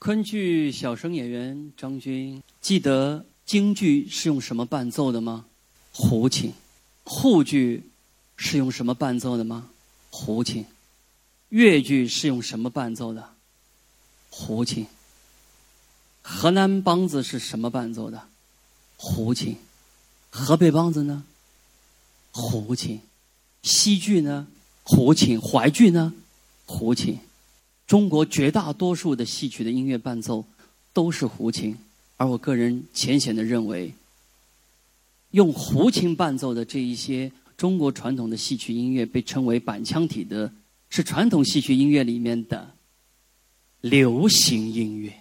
昆剧小生演员张军，记得京剧是用什么伴奏的吗？胡琴。沪剧是用什么伴奏的吗？胡琴。粤剧是用什么伴奏的？胡琴。河南梆子是什么伴奏的？胡琴。河北梆子呢？胡琴。西剧呢？胡琴。淮剧呢？胡琴。中国绝大多数的戏曲的音乐伴奏都是胡琴，而我个人浅显的认为，用胡琴伴奏的这一些中国传统的戏曲音乐被称为板腔体的，是传统戏曲音乐里面的流行音乐。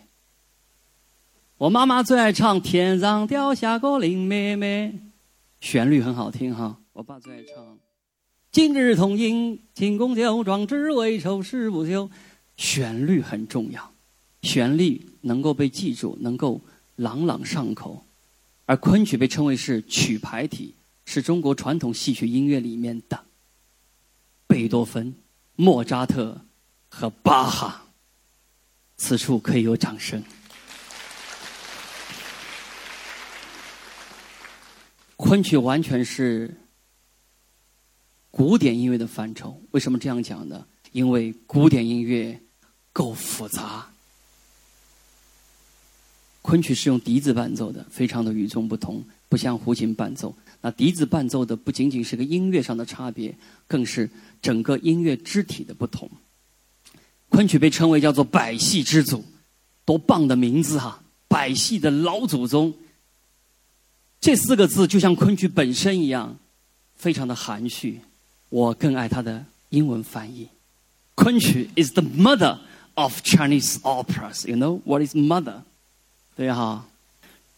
我妈妈最爱唱《天上掉下个林妹妹》，旋律很好听哈。我爸最爱唱《今日同饮庆功酒，壮志未酬誓不休》。旋律很重要，旋律能够被记住，能够朗朗上口。而昆曲被称为是曲牌体，是中国传统戏曲音乐里面的贝多芬、莫扎特和巴哈。此处可以有掌声。昆曲完全是古典音乐的范畴。为什么这样讲呢？因为古典音乐。够复杂，昆曲是用笛子伴奏的，非常的与众不同，不像胡琴伴奏。那笛子伴奏的不仅仅是个音乐上的差别，更是整个音乐肢体的不同。昆曲被称为叫做百戏之祖，多棒的名字哈！百戏的老祖宗，这四个字就像昆曲本身一样，非常的含蓄。我更爱它的英文翻译，昆曲 is the mother。Of Chinese operas, you know what is mother？对哈，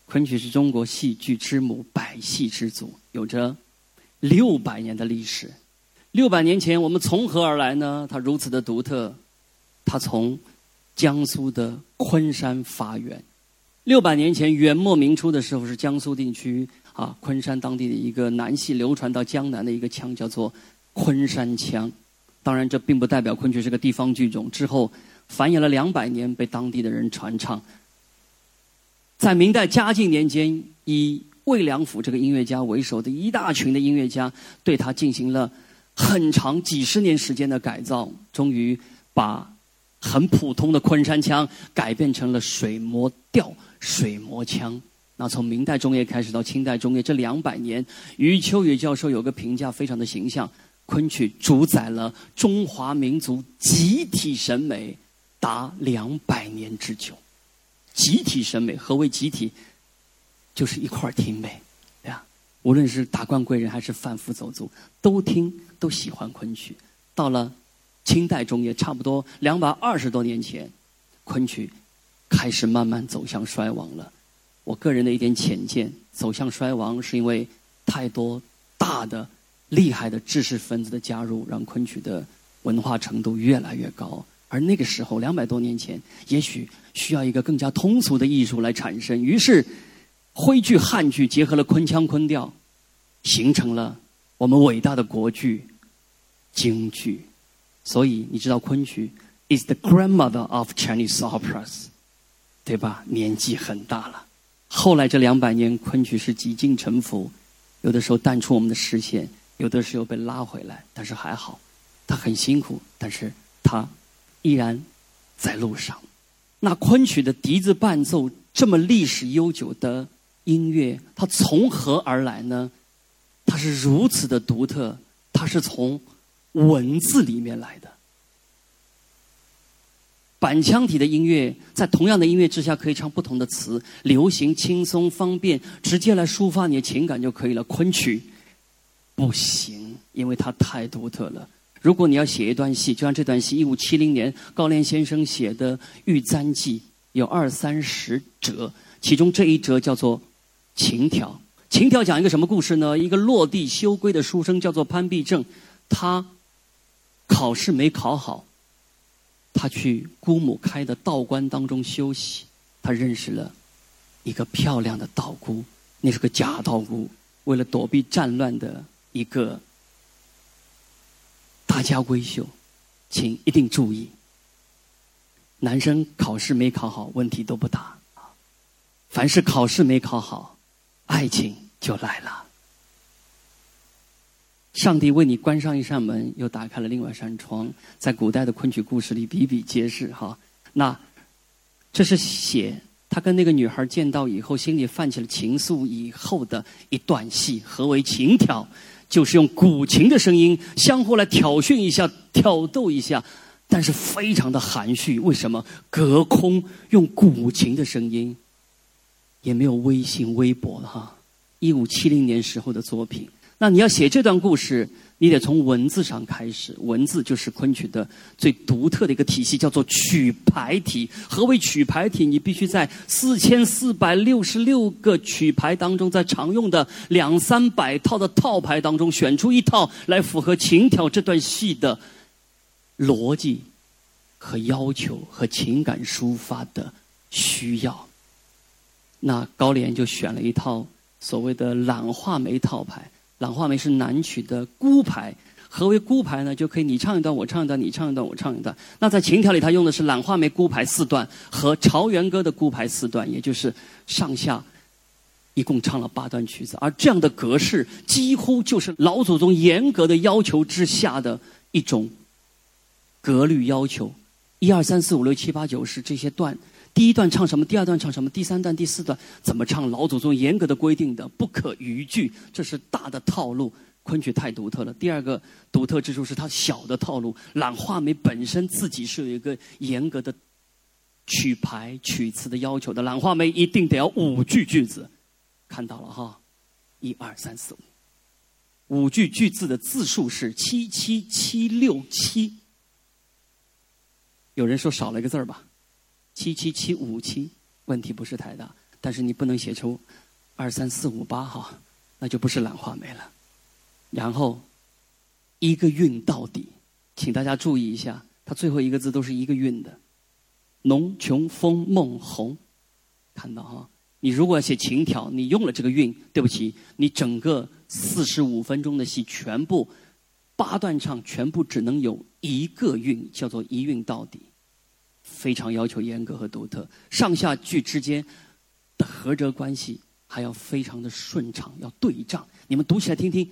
昆曲是中国戏剧之母，百戏之祖，有着六百年的历史。六百年前，我们从何而来呢？它如此的独特，它从江苏的昆山发源。六百年前，元末明初的时候，是江苏地区啊，昆山当地的一个南戏流传到江南的一个腔，叫做昆山腔。当然，这并不代表昆曲是个地方剧种。之后。繁衍了两百年，被当地的人传唱。在明代嘉靖年间，以魏良辅这个音乐家为首的一大群的音乐家，对他进行了很长几十年时间的改造，终于把很普通的昆山腔改变成了水磨调、水磨腔。那从明代中叶开始到清代中叶这两百年，余秋雨教授有个评价非常的形象：昆曲主宰了中华民族集体审美。达两百年之久，集体审美何为集体？就是一块儿听呗，对吧？无论是达官贵人还是贩夫走卒，都听都喜欢昆曲。到了清代中叶，差不多两百二十多年前，昆曲开始慢慢走向衰亡了。我个人的一点浅见，走向衰亡是因为太多大的厉害的知识分子的加入，让昆曲的文化程度越来越高。而那个时候，两百多年前，也许需要一个更加通俗的艺术来产生。于是，徽剧、汉剧结合了昆腔、昆调，形成了我们伟大的国剧京剧。所以，你知道昆曲 is the grandmother of Chinese operas，对吧？年纪很大了。后来这两百年，昆曲是几经沉浮，有的时候淡出我们的视线，有的时候被拉回来。但是还好，它很辛苦，但是它。依然在路上。那昆曲的笛子伴奏这么历史悠久的音乐，它从何而来呢？它是如此的独特，它是从文字里面来的。板腔体的音乐，在同样的音乐之下，可以唱不同的词，流行、轻松、方便，直接来抒发你的情感就可以了。昆曲不行，因为它太独特了。如果你要写一段戏，就像这段戏，一五七零年高廉先生写的《玉簪记》，有二三十折，其中这一折叫做《情条》。《情条》讲一个什么故事呢？一个落地修归的书生叫做潘必正，他考试没考好，他去姑母开的道观当中休息，他认识了一个漂亮的道姑，那是个假道姑，为了躲避战乱的一个。大家闺秀，请一定注意。男生考试没考好，问题都不大。凡是考试没考好，爱情就来了。上帝为你关上一扇门，又打开了另外一扇窗，在古代的昆曲故事里比比皆是。哈，那这是写他跟那个女孩见到以后，心里泛起了情愫以后的一段戏。何为情挑？就是用古琴的声音相互来挑衅一下、挑逗一下，但是非常的含蓄。为什么？隔空用古琴的声音。也没有微信、微博了哈。一五七零年时候的作品，那你要写这段故事，你得从文字上开始。文字就是昆曲的最独特的一个体系，叫做曲牌体。何为曲牌体？你必须在四千四百六十六个曲牌当中，在常用的两三百套的套牌当中，选出一套来符合情挑这段戏的逻辑和要求和情感抒发的需要。那高廉就选了一套所谓的懒画眉套牌。懒画眉是南曲的孤牌。何为孤牌呢？就可以你唱一段，我唱一段，你唱一段，我唱一段。那在琴条里，他用的是懒画眉孤牌四段和朝元歌的孤牌四段，也就是上下一共唱了八段曲子。而这样的格式，几乎就是老祖宗严格的要求之下的一种格律要求。一二三四五六七八九十这些段。第一段唱什么？第二段唱什么？第三段、第四段怎么唱？老祖宗严格的规定的，不可逾矩，这是大的套路。昆曲太独特了。第二个独特之处是它小的套路。懒画眉本身自己是有一个严格的曲牌、曲词的要求的。懒画眉一定得要五句句子，看到了哈，一二三四五，五句句子的字数是七七七六七。有人说少了一个字儿吧？七七七五七，问题不是太大，但是你不能写出二三四五八哈，那就不是兰花梅了。然后一个韵到底，请大家注意一下，它最后一个字都是一个韵的。浓琼风梦红，看到哈？你如果要写情调，你用了这个韵，对不起，你整个四十五分钟的戏全部八段唱，全部只能有一个韵，叫做一韵到底。非常要求严格和独特，上下句之间的合辙关系还要非常的顺畅，要对仗。你们读起来听听：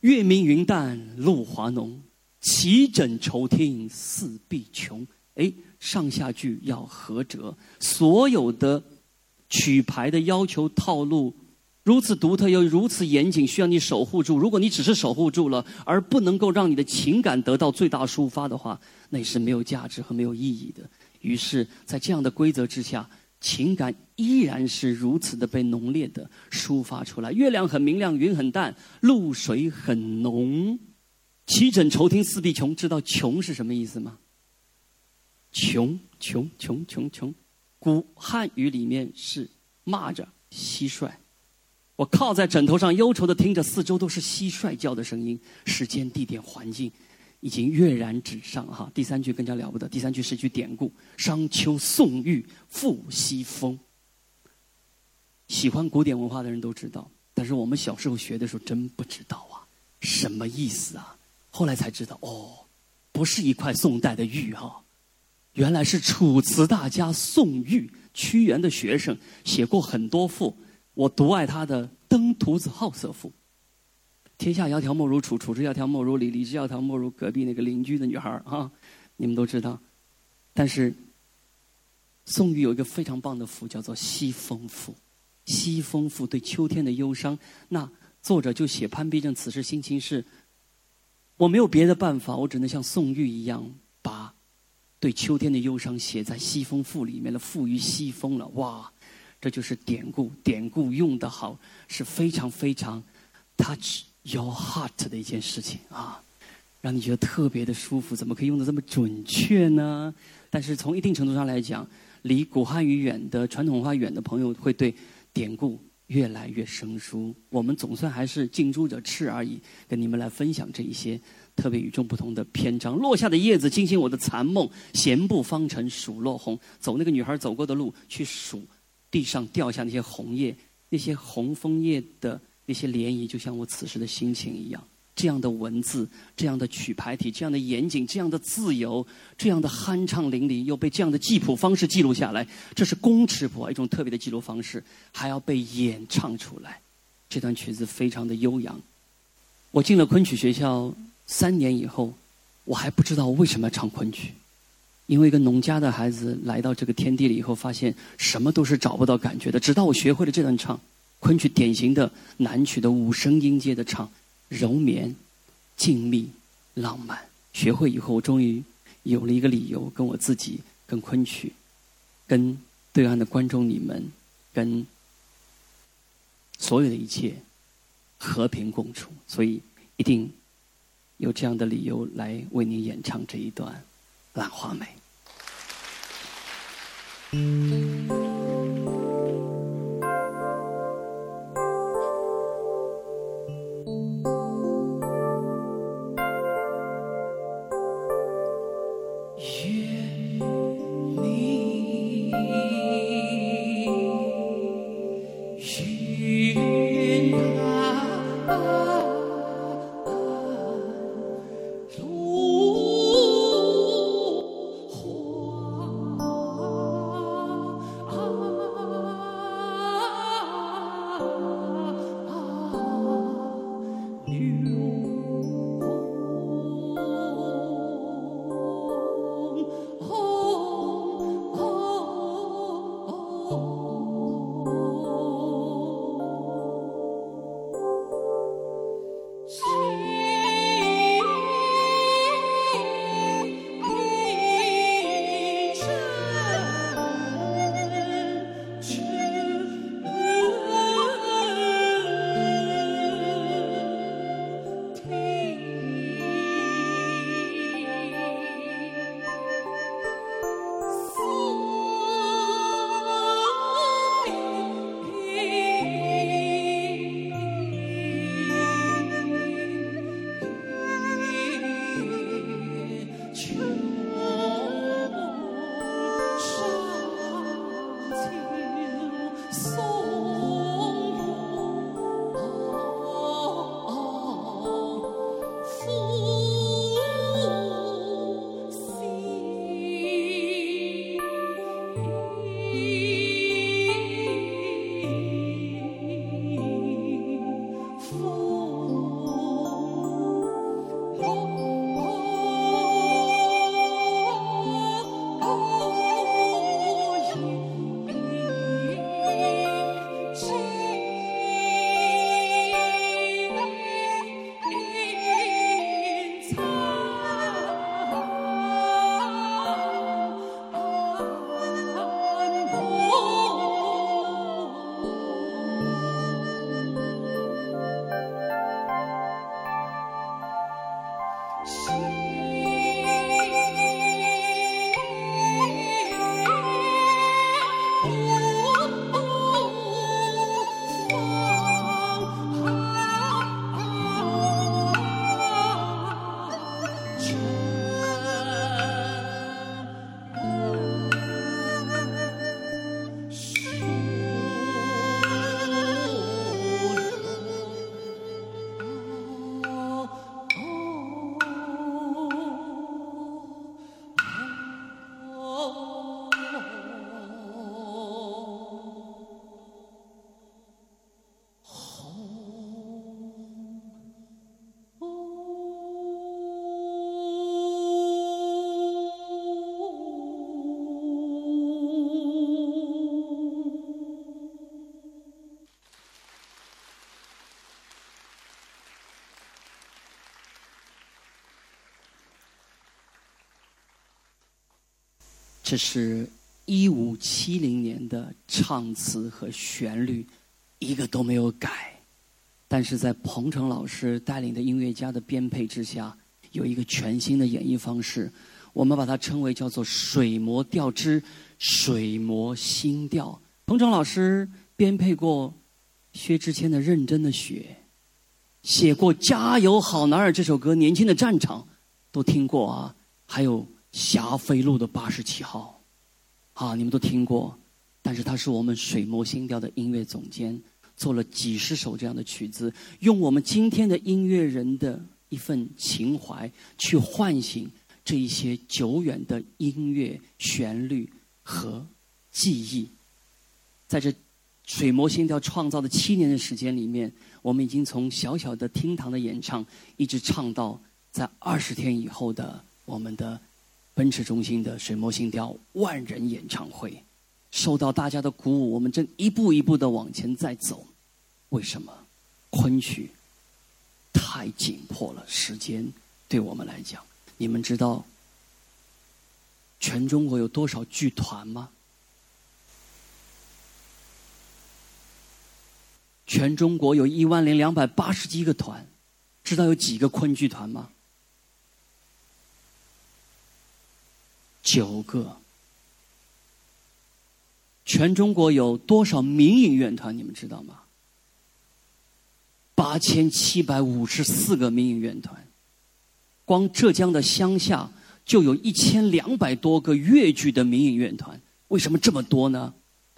月明云淡露华浓，齐枕愁听四壁穷。哎，上下句要合辙，所有的曲牌的要求套路。如此独特又如此严谨，需要你守护住。如果你只是守护住了，而不能够让你的情感得到最大抒发的话，那也是没有价值和没有意义的。于是，在这样的规则之下，情感依然是如此的被浓烈的抒发出来。月亮很明亮，云很淡，露水很浓。七枕愁听四壁穷，知道穷是什么意思吗？穷穷穷穷穷，古汉语里面是骂着、蟋蟀。我靠在枕头上，忧愁的听着，四周都是蟋蟀叫的声音。时间、地点、环境，已经跃然纸上。哈，第三句更加了不得。第三句是一句典故：“商丘宋玉复西风。”喜欢古典文化的人都知道，但是我们小时候学的时候真不知道啊，什么意思啊？后来才知道，哦，不是一块宋代的玉哈，原来是楚辞大家宋玉屈原的学生写过很多赋。我独爱他的《登徒子好色赋》。天下窈窕莫如楚，楚之窈窕莫如李，李之窈窕莫如隔壁那个邻居的女孩啊！你们都知道。但是宋玉有一个非常棒的赋，叫做《西风赋》。《西风赋》对秋天的忧伤，那作者就写潘必正此时心情是：我没有别的办法，我只能像宋玉一样，把对秋天的忧伤写在《西风赋》里面了，赋予西风了。哇！这就是典故，典故用的好是非常非常 touch your heart 的一件事情啊，让你觉得特别的舒服。怎么可以用的这么准确呢？但是从一定程度上来讲，离古汉语远的传统文化远的朋友，会对典故越来越生疏。我们总算还是近朱者赤而已，跟你们来分享这一些特别与众不同的篇章。落下的叶子惊醒我的残梦，闲步方尘数落红。走那个女孩走过的路，去数。地上掉下那些红叶，那些红枫叶的那些涟漪，就像我此时的心情一样。这样的文字、这样的曲牌体、这样的严谨、这样的自由、这样的酣畅淋漓，又被这样的记谱方式记录下来，这是公尺谱一种特别的记录方式，还要被演唱出来。这段曲子非常的悠扬。我进了昆曲学校三年以后，我还不知道为什么要唱昆曲，因为一个农家的孩子来到这个天地里以后，发现什么都是找不到感觉的。直到我学会了这段唱，昆曲典型的南曲的五声音阶的唱，柔绵、静谧、浪漫。学会以后，我终于有了一个理由，跟我自己、跟昆曲、跟对岸的观众你们、跟所有的一切。和平共处，所以一定有这样的理由来为你演唱这一段《兰花梅》。这是一五七零年的唱词和旋律，一个都没有改，但是在彭程老师带领的音乐家的编配之下，有一个全新的演绎方式。我们把它称为叫做“水磨调之水磨新调”。彭程老师编配过薛之谦的《认真的雪》，写过《加油好男儿》这首歌，《年轻的战场》都听过啊，还有。霞飞路的八十七号，啊，你们都听过，但是他是我们水磨新调的音乐总监，做了几十首这样的曲子，用我们今天的音乐人的一份情怀，去唤醒这一些久远的音乐旋律和记忆。在这水磨心跳创造的七年的时间里面，我们已经从小小的厅堂的演唱，一直唱到在二十天以后的我们的奔驰中心的水磨心跳万人演唱会。受到大家的鼓舞，我们正一步一步的往前在走。为什么？昆曲太紧迫了，时间对我们来讲，你们知道全中国有多少剧团吗？全中国有一万零两百八十一个团，知道有几个昆剧团吗？九个。全中国有多少民营乐团？你们知道吗？八千七百五十四个民营乐团，光浙江的乡下就有一千两百多个粤剧的民营乐团。为什么这么多呢？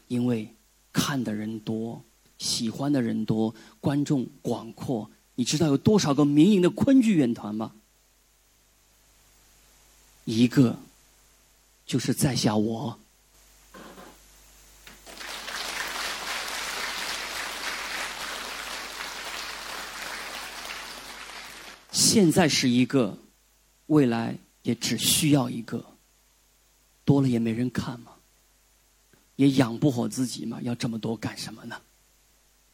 因为看的人多，喜欢的人多，观众广阔。你知道有多少个民营的昆剧乐团吗？一个，就是在下我。现在是一个，未来也只需要一个，多了也没人看嘛，也养不活自己嘛，要这么多干什么呢？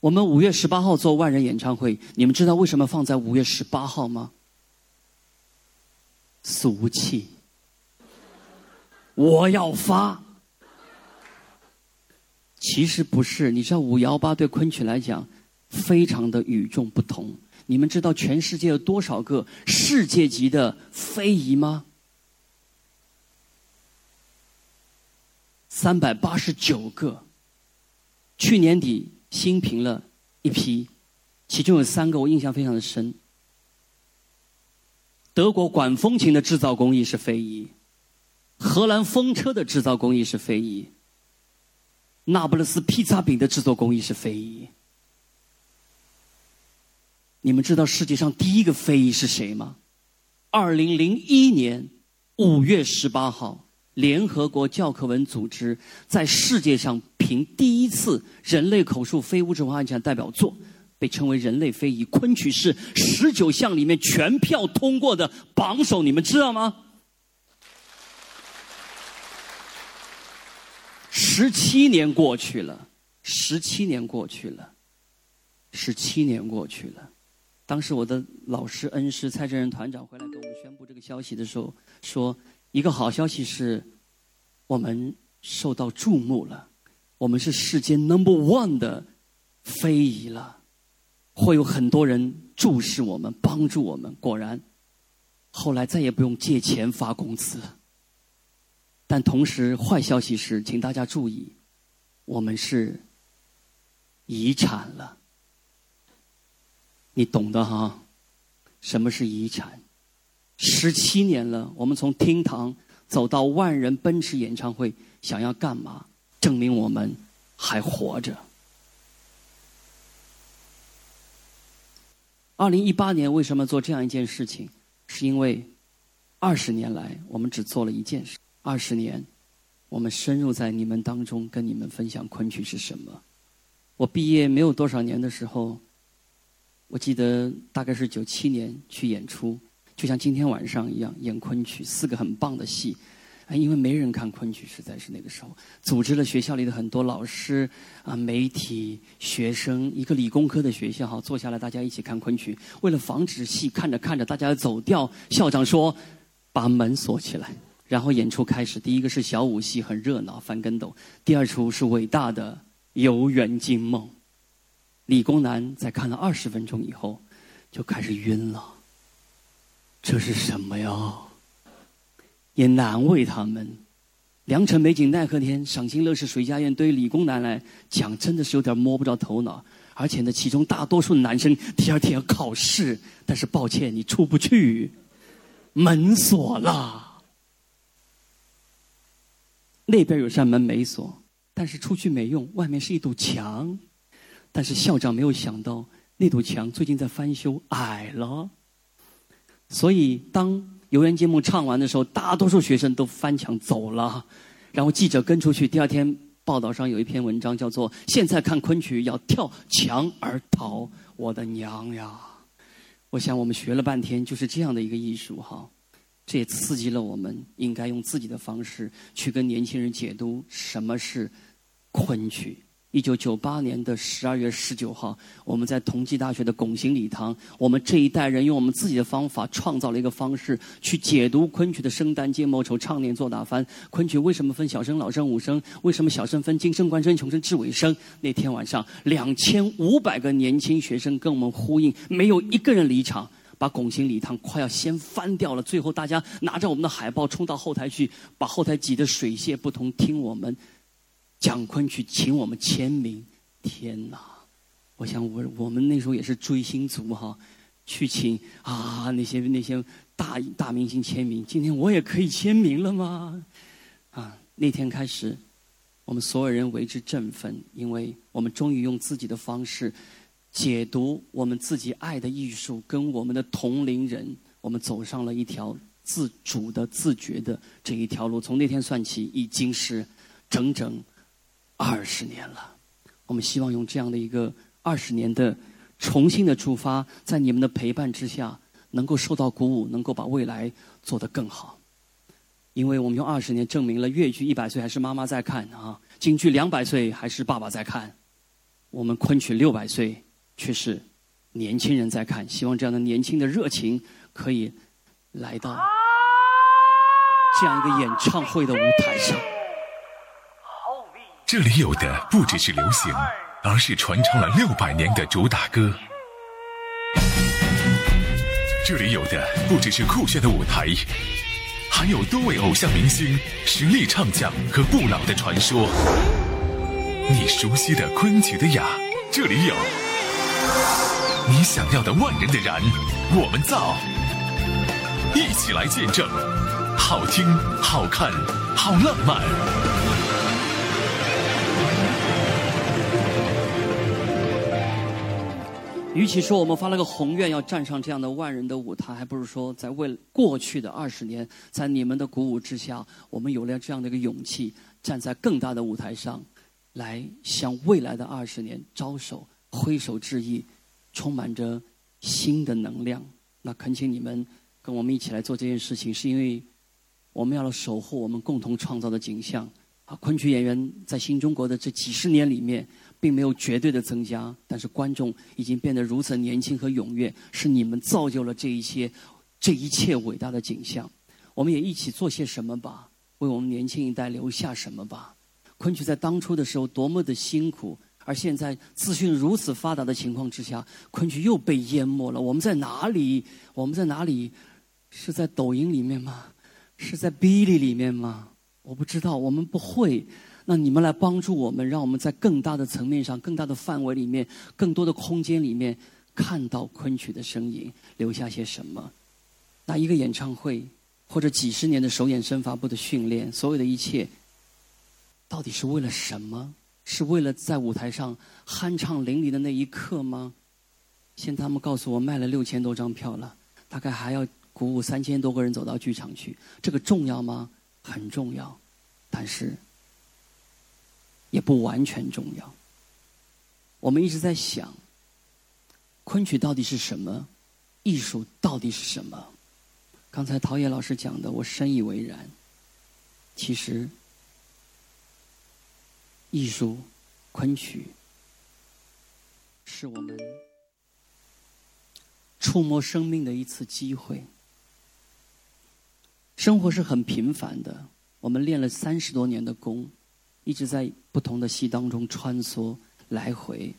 我们五月十八号做万人演唱会，你们知道为什么放在五月十八号吗？俗气，我要发。其实不是，你知道五幺八对昆曲来讲非常的与众不同。你们知道全世界有多少个世界级的非遗吗？三百八十九个。去年底新评了一批，其中有三个我印象非常的深。德国管风琴的制造工艺是非遗，荷兰风车的制造工艺是非遗，那不勒斯披萨饼的制作工艺是非遗。你们知道世界上第一个非遗是谁吗？二零零一年五月十八号，联合国教科文组织在世界上评第一次人类口述非物质文化遗产代表作，被称为人类非遗昆曲是十九项里面全票通过的榜首，你们知道吗？十七年过去了，十七年过去了，十七年过去了。当时我的老师恩师蔡振仁团长回来跟我们宣布这个消息的时候，说一个好消息是，我们受到注目了，我们是世界 number one 的非遗了，会有很多人注视我们，帮助我们。果然，后来再也不用借钱发工资。但同时，坏消息是，请大家注意，我们是遗产了。你懂的哈，什么是遗产？十七年了，我们从厅堂走到万人奔驰演唱会，想要干嘛？证明我们还活着。二零一八年为什么做这样一件事情？是因为二十年来我们只做了一件事。二十年，我们深入在你们当中，跟你们分享昆曲是什么。我毕业没有多少年的时候。我记得大概是九七年去演出，就像今天晚上一样演昆曲，四个很棒的戏。啊，因为没人看昆曲，实在是那个时候组织了学校里的很多老师啊、媒体、学生，一个理工科的学校哈，坐下来大家一起看昆曲。为了防止戏看着看着大家走掉，校长说把门锁起来，然后演出开始。第一个是小武戏，很热闹，翻跟斗；第二出是伟大的《游园惊梦》。理工男在看了二十分钟以后，就开始晕了。这是什么呀？也难为他们。良辰美景奈何天，赏心乐事谁家院，对于理工男来讲，真的是有点摸不着头脑。而且呢，其中大多数男生第二天要考试，但是抱歉，你出不去，门锁了。那边有扇门没锁，但是出去没用，外面是一堵墙。但是校长没有想到，那堵墙最近在翻修，矮了。所以当游园节目唱完的时候，大多数学生都翻墙走了，然后记者跟出去。第二天报道上有一篇文章，叫做“现在看昆曲要跳墙而逃”。我的娘呀！我想我们学了半天就是这样的一个艺术哈，这也刺激了我们，应该用自己的方式去跟年轻人解读什么是昆曲。一九九八年的十二月十九号，我们在同济大学的拱形礼堂，我们这一代人用我们自己的方法创造了一个方式，去解读昆曲的生旦净末丑唱念做打翻。昆曲为什么分小声、老生、武声？为什么小声分京声、官声、穷声、至尾声？那天晚上，两千五百个年轻学生跟我们呼应，没有一个人离场，把拱形礼堂快要掀翻掉了。最后，大家拿着我们的海报冲到后台去，把后台挤得水泄不通，听我们。蒋昆去请我们签名，天哪！我想我我们那时候也是追星族哈，去请啊那些那些大大明星签名。今天我也可以签名了吗？啊，那天开始，我们所有人为之振奋，因为我们终于用自己的方式解读我们自己爱的艺术，跟我们的同龄人，我们走上了一条自主的、自觉的这一条路。从那天算起，已经是整整。二十年了，我们希望用这样的一个二十年的重新的出发，在你们的陪伴之下，能够受到鼓舞，能够把未来做得更好。因为我们用二十年证明了越剧一百岁还是妈妈在看啊，京剧两百岁还是爸爸在看，我们昆曲六百岁却是年轻人在看。希望这样的年轻的热情可以来到这样一个演唱会的舞台上。这里有的不只是流行，而是传唱了六百年的主打歌。这里有的不只是酷炫的舞台，还有多位偶像明星实力唱将和不老的传说。你熟悉的昆曲的雅，这里有；你想要的万人的燃，我们造。一起来见证，好听、好看、好浪漫。与其说我们发了个宏愿要站上这样的万人的舞台，还不如说在为过去的二十年，在你们的鼓舞之下，我们有了这样的一个勇气，站在更大的舞台上，来向未来的二十年招手、挥手致意，充满着新的能量。那恳请你们跟我们一起来做这件事情，是因为我们要守护我们共同创造的景象。啊，昆曲演员在新中国的这几十年里面。并没有绝对的增加，但是观众已经变得如此年轻和踊跃，是你们造就了这一些、这一切伟大的景象。我们也一起做些什么吧，为我们年轻一代留下什么吧。昆曲在当初的时候多么的辛苦，而现在资讯如此发达的情况之下，昆曲又被淹没了。我们在哪里？我们在哪里？是在抖音里面吗？是在哔哩里面吗？我不知道，我们不会。那你们来帮助我们，让我们在更大的层面上、更大的范围里面、更多的空间里面，看到昆曲的身影，留下些什么？那一个演唱会，或者几十年的首演身法部的训练，所有的一切，到底是为了什么？是为了在舞台上酣畅淋漓的那一刻吗？现在他们告诉我，卖了六千多张票了，大概还要鼓舞三千多个人走到剧场去。这个重要吗？很重要，但是。也不完全重要。我们一直在想，昆曲到底是什么？艺术到底是什么？刚才陶冶老师讲的，我深以为然。其实，艺术、昆曲，是我们触摸生命的一次机会。生活是很平凡的，我们练了三十多年的功。一直在不同的戏当中穿梭来回，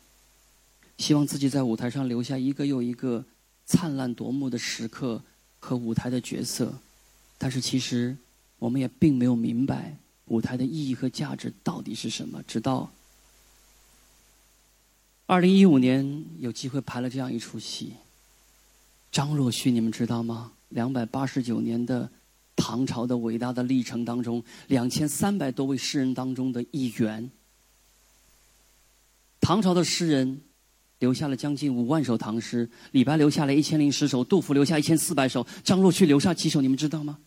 希望自己在舞台上留下一个又一个灿烂夺目的时刻和舞台的角色，但是其实我们也并没有明白舞台的意义和价值到底是什么。直到二零一五年有机会排了这样一出戏，张若虚，你们知道吗？两百八十九年的。唐朝的伟大的历程当中，两千三百多位诗人当中的一员。唐朝的诗人留下了将近五万首唐诗，李白留下了一千零十首，杜甫留下一千四百首，张若虚留下几首？你们知道吗？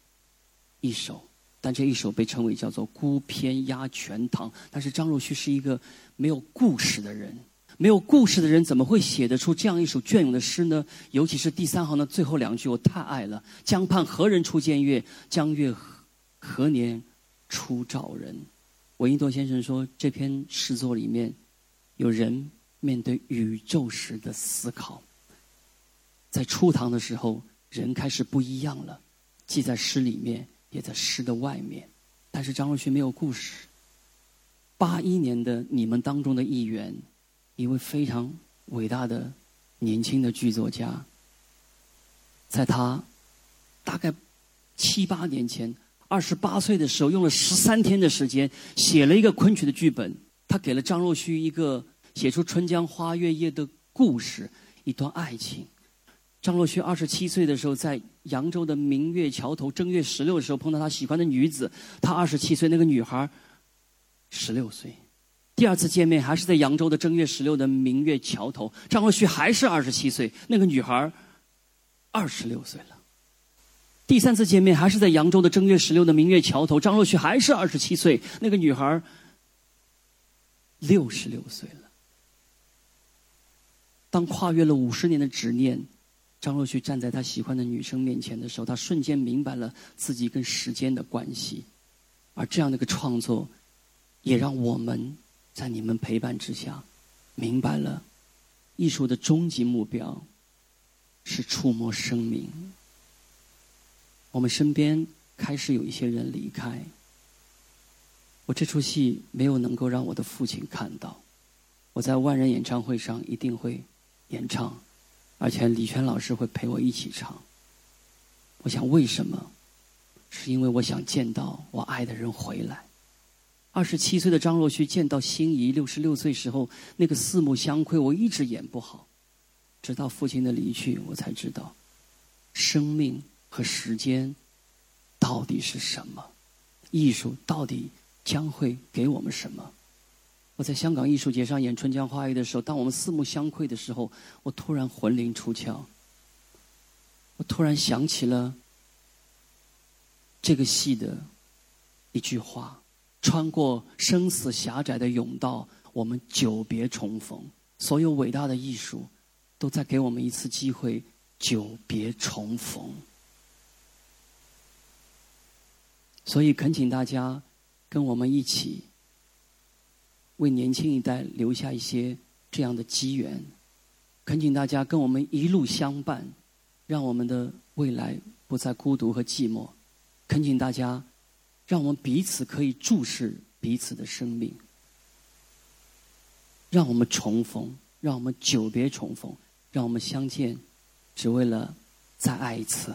一首，但这一首被称为叫做孤篇压全唐。但是张若虚是一个没有故事的人，没有故事的人怎么会写得出这样一首隽永的诗呢？尤其是第三行的最后两句，我太爱了：“江畔何人初见月？江月何年初照人？”闻一多先生说，这篇诗作里面有人。面对宇宙时的思考，在初唐的时候，人开始不一样了，记在诗里面，也在诗的外面。但是张若虚没有故事。八一年的你们当中的一员，一位非常伟大的年轻的剧作家，在他大概七八年前，二十八岁的时候，用了十三天的时间写了一个昆曲的剧本，他给了张若虚一个。写出《春江花月夜》的故事，一段爱情。张若虚二十七岁的时候，在扬州的明月桥头正月十六的时候碰到他喜欢的女子，他二十七岁，那个女孩十六岁。第二次见面还是在扬州的正月十六的明月桥头，张若虚还是二十七岁，那个女孩二十六岁了。第三次见面还是在扬州的正月十六的明月桥头，张若虚还是二十七岁，那个女孩六十六岁了。当跨越了五十年的执念，张若虚站在他喜欢的女生面前的时候，他瞬间明白了自己跟时间的关系。而这样的一个创作，也让我们在你们陪伴之下，明白了艺术的终极目标是触摸生命。我们身边开始有一些人离开，我这出戏没有能够让我的父亲看到，我在万人演唱会上一定会。演唱，而且李泉老师会陪我一起唱。我想，为什么？是因为我想见到我爱的人回来。二十七岁的张若虚见到心仪六十六岁时候那个四目相窥，我一直演不好。直到父亲的离去，我才知道，生命和时间到底是什么，艺术到底将会给我们什么。我在香港艺术节上演《春江花月》的时候，当我们四目相窥的时候，我突然魂灵出窍。我突然想起了这个戏的一句话：“穿过生死狭窄的甬道，我们久别重逢。”所有伟大的艺术，都在给我们一次机会，久别重逢。所以，恳请大家跟我们一起。为年轻一代留下一些这样的机缘，恳请大家跟我们一路相伴，让我们的未来不再孤独和寂寞。恳请大家，让我们彼此可以注视彼此的生命，让我们重逢，让我们久别重逢，让我们相见，只为了再爱一次。